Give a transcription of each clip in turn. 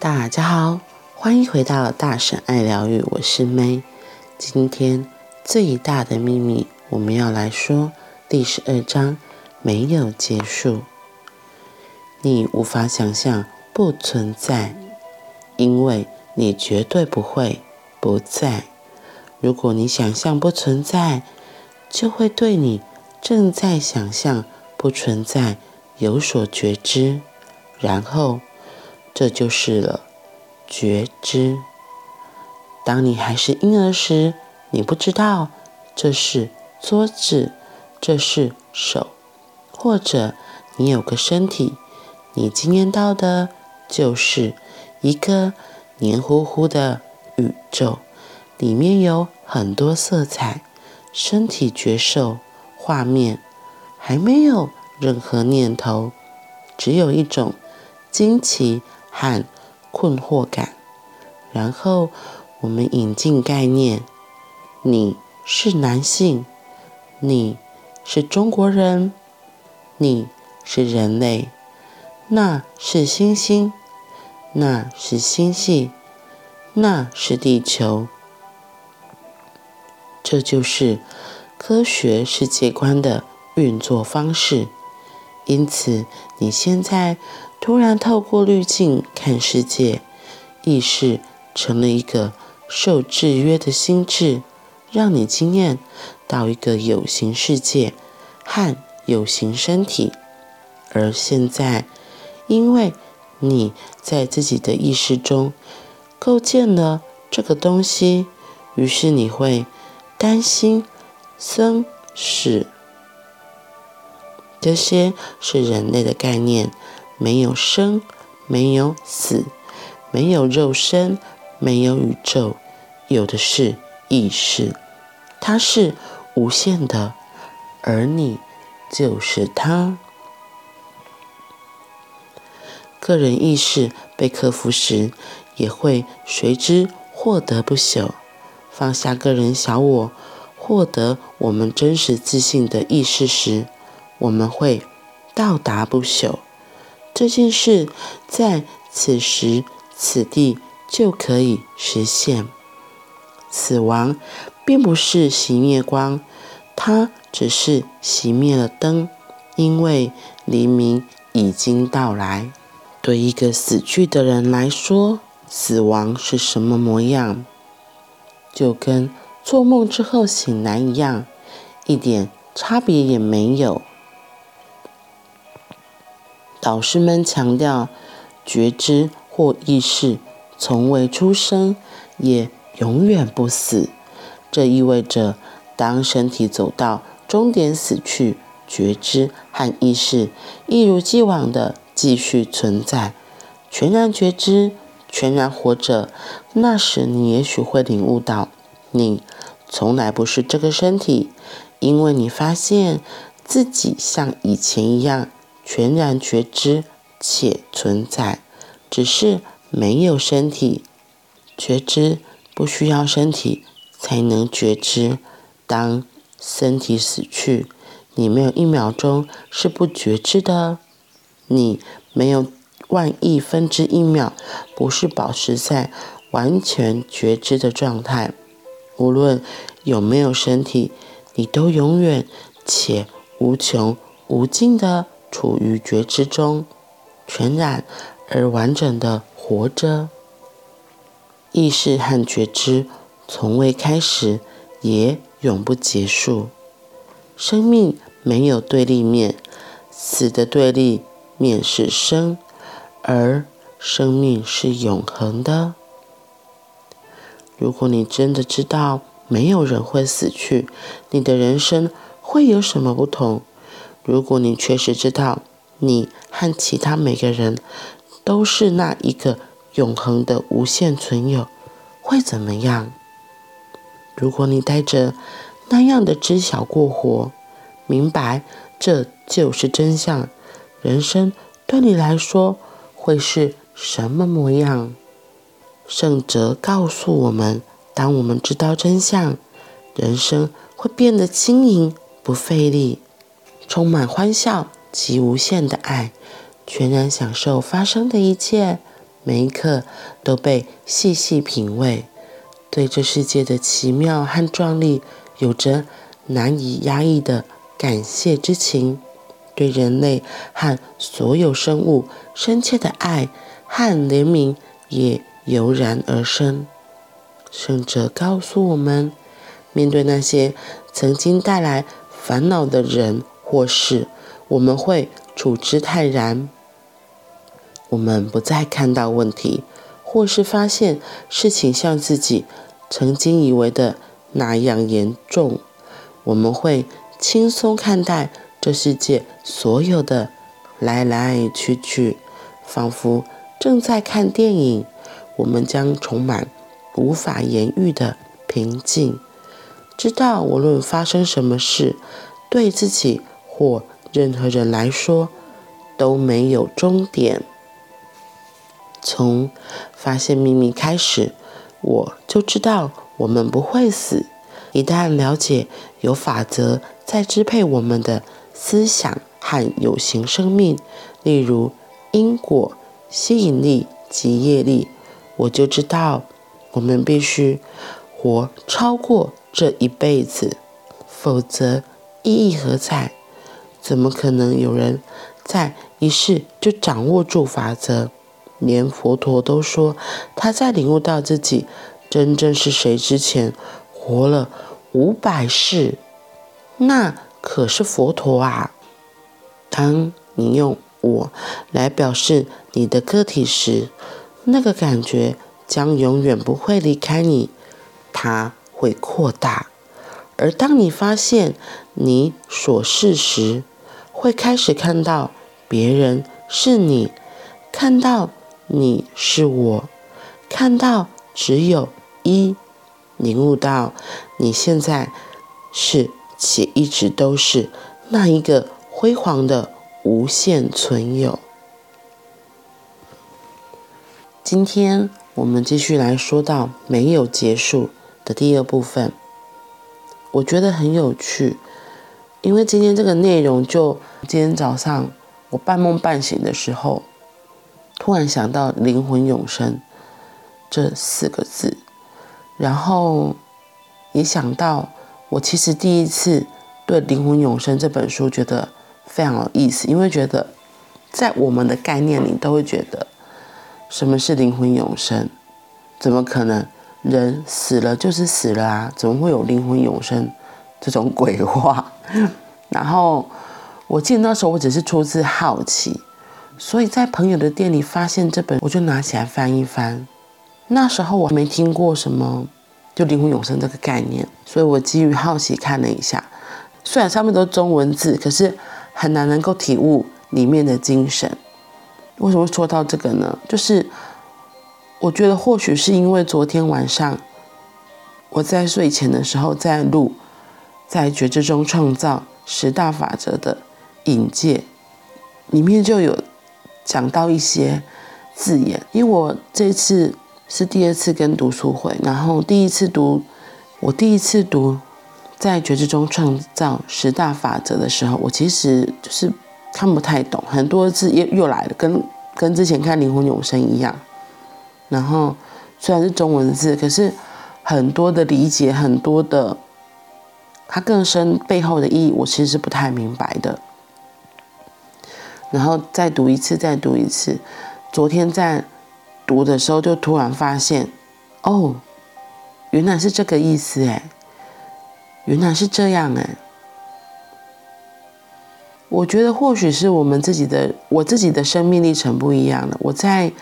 大家好，欢迎回到大神爱疗愈，我是 May。今天最大的秘密，我们要来说第十二章，没有结束。你无法想象不存在，因为你绝对不会不在。如果你想象不存在，就会对你正在想象不存在有所觉知，然后。这就是了觉知。当你还是婴儿时，你不知道这是桌子，这是手，或者你有个身体，你经验到的就是一个黏糊糊的宇宙，里面有很多色彩，身体觉受画面，还没有任何念头，只有一种惊奇。和困惑感，然后我们引进概念：你是男性，你是中国人，你是人类，那是星星，那是星系，那是地球。这就是科学世界观的运作方式。因此，你现在。突然透过滤镜看世界，意识成了一个受制约的心智，让你经验到一个有形世界和有形身体。而现在，因为你在自己的意识中构建了这个东西，于是你会担心生死。这些是人类的概念。没有生，没有死，没有肉身，没有宇宙，有的是意识，它是无限的，而你就是它。个人意识被克服时，也会随之获得不朽。放下个人小我，获得我们真实自信的意识时，我们会到达不朽。这件事在此时此地就可以实现。死亡并不是熄灭光，它只是熄灭了灯，因为黎明已经到来。对一个死去的人来说，死亡是什么模样？就跟做梦之后醒来一样，一点差别也没有。导师们强调，觉知或意识从未出生，也永远不死。这意味着，当身体走到终点死去，觉知和意识一如既往地继续存在，全然觉知，全然活着。那时，你也许会领悟到，你从来不是这个身体，因为你发现自己像以前一样。全然觉知且存在，只是没有身体。觉知不需要身体才能觉知。当身体死去，你没有一秒钟是不觉知的。你没有万亿分之一秒不是保持在完全觉知的状态。无论有没有身体，你都永远且无穷无尽的。处于觉知中，全然而完整的活着。意识和觉知从未开始，也永不结束。生命没有对立面，死的对立面是生，而生命是永恒的。如果你真的知道没有人会死去，你的人生会有什么不同？如果你确实知道，你和其他每个人都是那一个永恒的无限存有，会怎么样？如果你带着那样的知晓过活，明白这就是真相，人生对你来说会是什么模样？圣哲告诉我们，当我们知道真相，人生会变得轻盈，不费力。充满欢笑及无限的爱，全然享受发生的一切，每一刻都被细细品味，对这世界的奇妙和壮丽有着难以压抑的感谢之情，对人类和所有生物深切的爱和怜悯也油然而生。圣者告诉我们，面对那些曾经带来烦恼的人或是，我们会处之泰然。我们不再看到问题，或是发现事情像自己曾经以为的那样严重。我们会轻松看待这世界所有的来来去去，仿佛正在看电影。我们将充满无法言喻的平静，知道无论发生什么事，对自己或任何人来说都没有终点。从发现秘密开始，我就知道我们不会死。一旦了解有法则在支配我们的思想和有形生命，例如因果、吸引力及业力，我就知道我们必须活超过这一辈子，否则意义何在？怎么可能有人在一世就掌握住法则？连佛陀都说，他在领悟到自己真正是谁之前，活了五百世，那可是佛陀啊！当你用“我”来表示你的个体时，那个感觉将永远不会离开你，它会扩大。而当你发现你所是时，会开始看到别人是你，看到。你是我，看到只有一，领悟到你现在是且一直都是那一个辉煌的无限存有。今天我们继续来说到没有结束的第二部分，我觉得很有趣，因为今天这个内容就今天早上我半梦半醒的时候。突然想到“灵魂永生”这四个字，然后也想到我其实第一次对《灵魂永生》这本书觉得非常有意思，因为觉得在我们的概念里都会觉得什么是灵魂永生？怎么可能人死了就是死了啊？怎么会有灵魂永生这种鬼话？然后我记得那时候我只是出自好奇。所以在朋友的店里发现这本，我就拿起来翻一翻。那时候我还没听过什么就灵魂永生这个概念，所以我基于好奇看了一下。虽然上面都是中文字，可是很难能够体悟里面的精神。为什么说到这个呢？就是我觉得或许是因为昨天晚上我在睡前的时候在录，在觉知中创造十大法则的引介里面就有。讲到一些字眼，因为我这次是第二次跟读书会，然后第一次读，我第一次读在觉知中创造十大法则的时候，我其实就是看不太懂，很多字又又来了，跟跟之前看灵魂永生一样。然后虽然是中文字，可是很多的理解，很多的它更深背后的意义，我其实是不太明白的。然后再读一次，再读一次。昨天在读的时候，就突然发现，哦，原来是这个意思哎，原来是这样哎。我觉得或许是我们自己的，我自己的生命历程不一样了。我在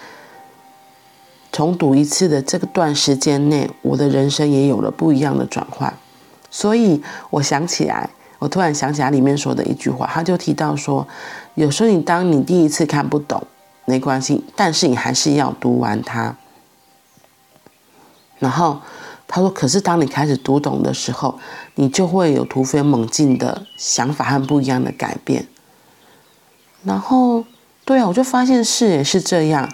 重读一次的这个段时间内，我的人生也有了不一样的转换。所以我想起来。我突然想起来里面说的一句话，他就提到说，有时候你当你第一次看不懂，没关系，但是你还是要读完它。然后他说，可是当你开始读懂的时候，你就会有突飞猛进的想法和不一样的改变。然后，对啊，我就发现是也是这样，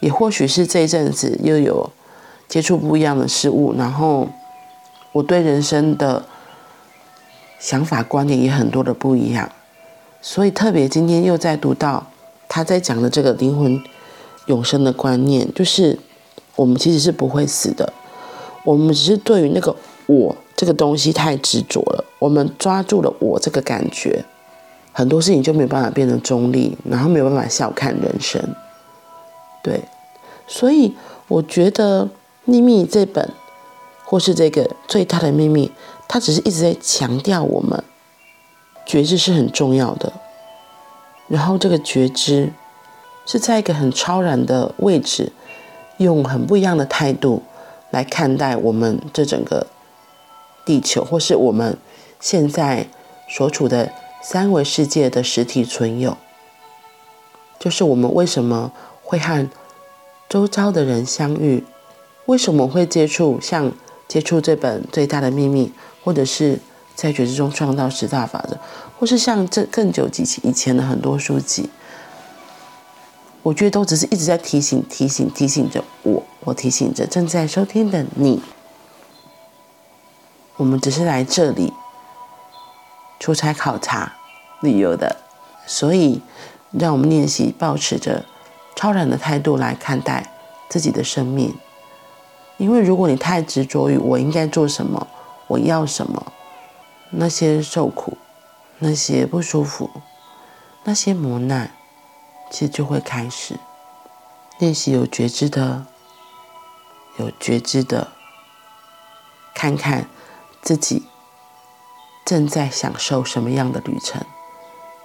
也或许是这一阵子又有接触不一样的事物，然后我对人生的。想法观点也很多的不一样，所以特别今天又在读到他在讲的这个灵魂永生的观念，就是我们其实是不会死的，我们只是对于那个我这个东西太执着了，我们抓住了我这个感觉，很多事情就没有办法变得中立，然后没有办法笑看人生。对，所以我觉得《秘密》这本，或是这个最大的秘密，它只是一直在强调我们觉知是很重要的，然后这个觉知是在一个很超然的位置，用很不一样的态度来看待我们这整个地球，或是我们现在所处的三维世界的实体存有，就是我们为什么会和周遭的人相遇？为什么会接触像接触这本最大的秘密，或者是在觉知中创造十大法则，或是像这更久几期以前的很多书籍？我觉得都只是一直在提醒、提醒、提醒着我，我提醒着正在收听的你。我们只是来这里出差考察、旅游的，所以让我们练习保持着。超然的态度来看待自己的生命，因为如果你太执着于我应该做什么，我要什么，那些受苦，那些不舒服，那些磨难，其实就会开始练习有觉知的，有觉知的，看看自己正在享受什么样的旅程，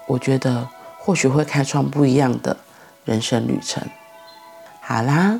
我觉得或许会开创不一样的。人生旅程，好啦，